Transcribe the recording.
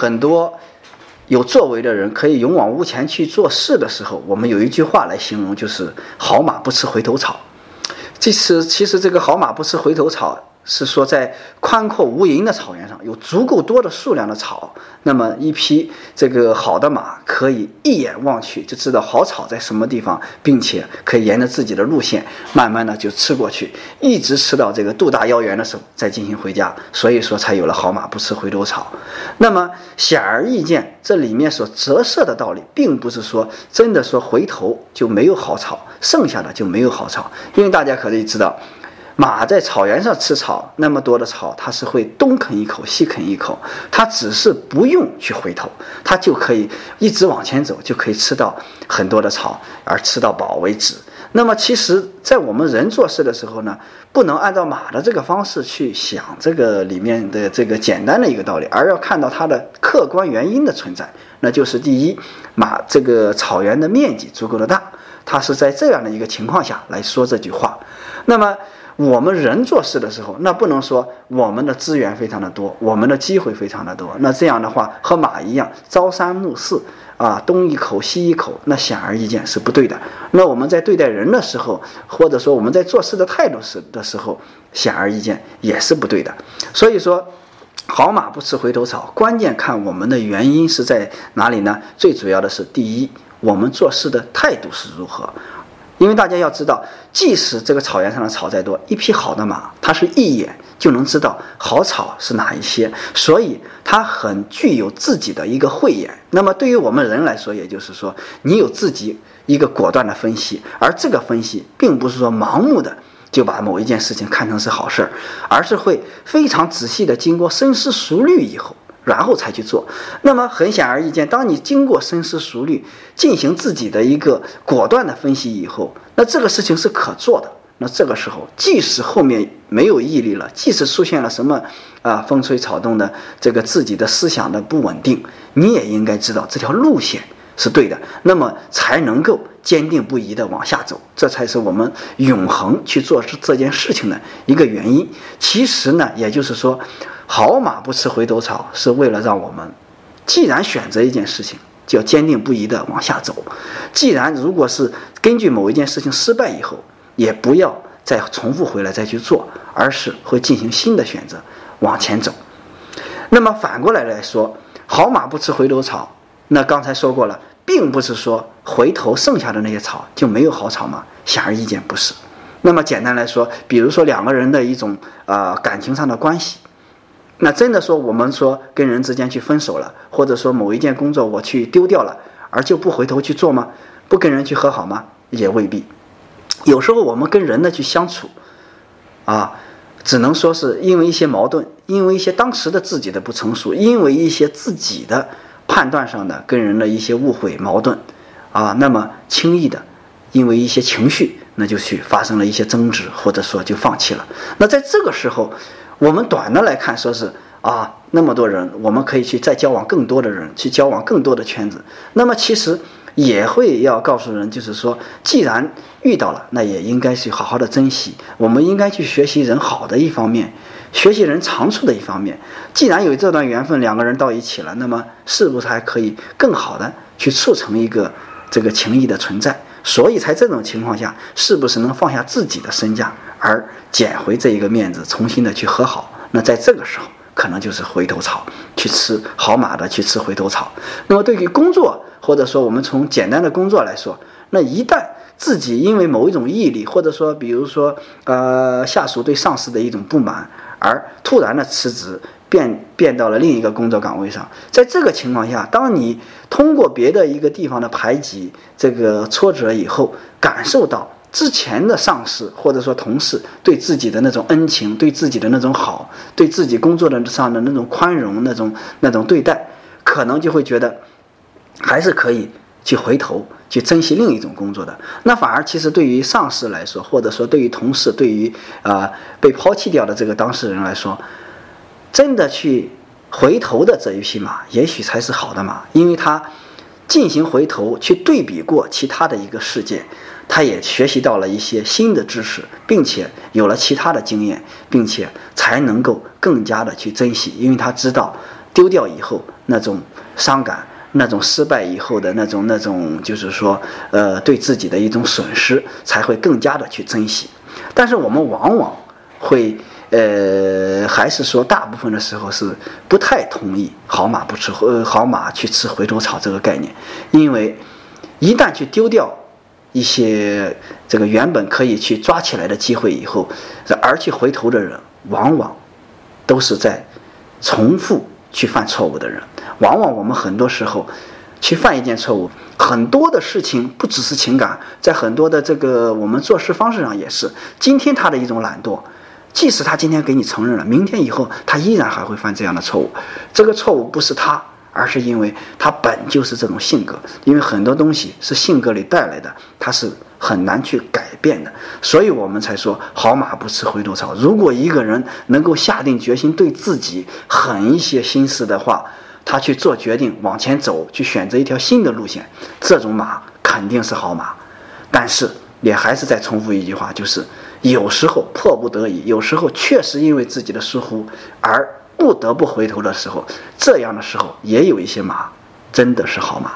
很多有作为的人可以勇往无前去做事的时候，我们有一句话来形容，就是“好马不吃回头草”。这次其实这个“好马不吃回头草”。是说，在宽阔无垠的草原上有足够多的数量的草，那么一匹这个好的马可以一眼望去就知道好草在什么地方，并且可以沿着自己的路线慢慢的就吃过去，一直吃到这个肚大腰圆的时候再进行回家。所以说才有了“好马不吃回头草”。那么显而易见，这里面所折射的道理，并不是说真的说回头就没有好草，剩下的就没有好草，因为大家可以知道。马在草原上吃草，那么多的草，它是会东啃一口，西啃一口，它只是不用去回头，它就可以一直往前走，就可以吃到很多的草，而吃到饱为止。那么，其实，在我们人做事的时候呢，不能按照马的这个方式去想这个里面的这个简单的一个道理，而要看到它的客观原因的存在。那就是第一，马这个草原的面积足够的大，它是在这样的一个情况下来说这句话。那么。我们人做事的时候，那不能说我们的资源非常的多，我们的机会非常的多。那这样的话，和马一样朝三暮四啊，东一口西一口，那显而易见是不对的。那我们在对待人的时候，或者说我们在做事的态度时的时候，显而易见也是不对的。所以说，好马不吃回头草，关键看我们的原因是在哪里呢？最主要的是第一，我们做事的态度是如何。因为大家要知道，即使这个草原上的草再多，一匹好的马，它是一眼就能知道好草是哪一些，所以它很具有自己的一个慧眼。那么对于我们人来说，也就是说，你有自己一个果断的分析，而这个分析并不是说盲目的就把某一件事情看成是好事儿，而是会非常仔细的经过深思熟虑以后。然后才去做，那么很显而易见，当你经过深思熟虑，进行自己的一个果断的分析以后，那这个事情是可做的。那这个时候，即使后面没有毅力了，即使出现了什么啊风吹草动的这个自己的思想的不稳定，你也应该知道这条路线是对的，那么才能够坚定不移的往下走，这才是我们永恒去做这件事情的一个原因。其实呢，也就是说。好马不吃回头草，是为了让我们，既然选择一件事情，就要坚定不移地往下走；既然如果是根据某一件事情失败以后，也不要再重复回来再去做，而是会进行新的选择往前走。那么反过来来说，好马不吃回头草，那刚才说过了，并不是说回头剩下的那些草就没有好草吗？显而易见不是。那么简单来说，比如说两个人的一种呃感情上的关系。那真的说，我们说跟人之间去分手了，或者说某一件工作我去丢掉了，而就不回头去做吗？不跟人去和好吗？也未必。有时候我们跟人的去相处，啊，只能说是因为一些矛盾，因为一些当时的自己的不成熟，因为一些自己的判断上的跟人的一些误会矛盾，啊，那么轻易的因为一些情绪，那就去发生了一些争执，或者说就放弃了。那在这个时候。我们短的来看，说是啊，那么多人，我们可以去再交往更多的人，去交往更多的圈子。那么其实也会要告诉人，就是说，既然遇到了，那也应该去好好的珍惜。我们应该去学习人好的一方面，学习人长处的一方面。既然有这段缘分，两个人到一起了，那么是不是还可以更好的去促成一个这个情谊的存在？所以才这种情况下，是不是能放下自己的身价？而捡回这一个面子，重新的去和好，那在这个时候，可能就是回头草，去吃好马的去吃回头草。那么对于工作，或者说我们从简单的工作来说，那一旦自己因为某一种毅力，或者说比如说呃下属对上司的一种不满，而突然的辞职，变变到了另一个工作岗位上，在这个情况下，当你通过别的一个地方的排挤、这个挫折以后，感受到。之前的上司或者说同事对自己的那种恩情，对自己的那种好，对自己工作的上的那种宽容，那种那种对待，可能就会觉得还是可以去回头去珍惜另一种工作的。那反而其实对于上司来说，或者说对于同事，对于啊被抛弃掉的这个当事人来说，真的去回头的这一匹马，也许才是好的马，因为他进行回头去对比过其他的一个事件。他也学习到了一些新的知识，并且有了其他的经验，并且才能够更加的去珍惜，因为他知道丢掉以后那种伤感，那种失败以后的那种那种，就是说，呃，对自己的一种损失，才会更加的去珍惜。但是我们往往会，呃，还是说大部分的时候是不太同意“好马不吃回好马去吃回头草”这个概念，因为一旦去丢掉一些这个原本可以去抓起来的机会以后，而去回头的人，往往都是在重复去犯错误的人。往往我们很多时候去犯一件错误。很多的事情不只是情感，在很多的这个我们做事方式上也是。今天他的一种懒惰，即使他今天给你承认了，明天以后他依然还会犯这样的错误。这个错误不是他，而是因为他本就是这种性格。因为很多东西是性格里带来的，他是很难去改变的。所以我们才说好马不吃回头草。如果一个人能够下定决心对自己狠一些心思的话，他去做决定，往前走，去选择一条新的路线，这种马肯定是好马。但是也还是再重复一句话，就是有时候迫不得已，有时候确实因为自己的疏忽而不得不回头的时候，这样的时候也有一些马真的是好马。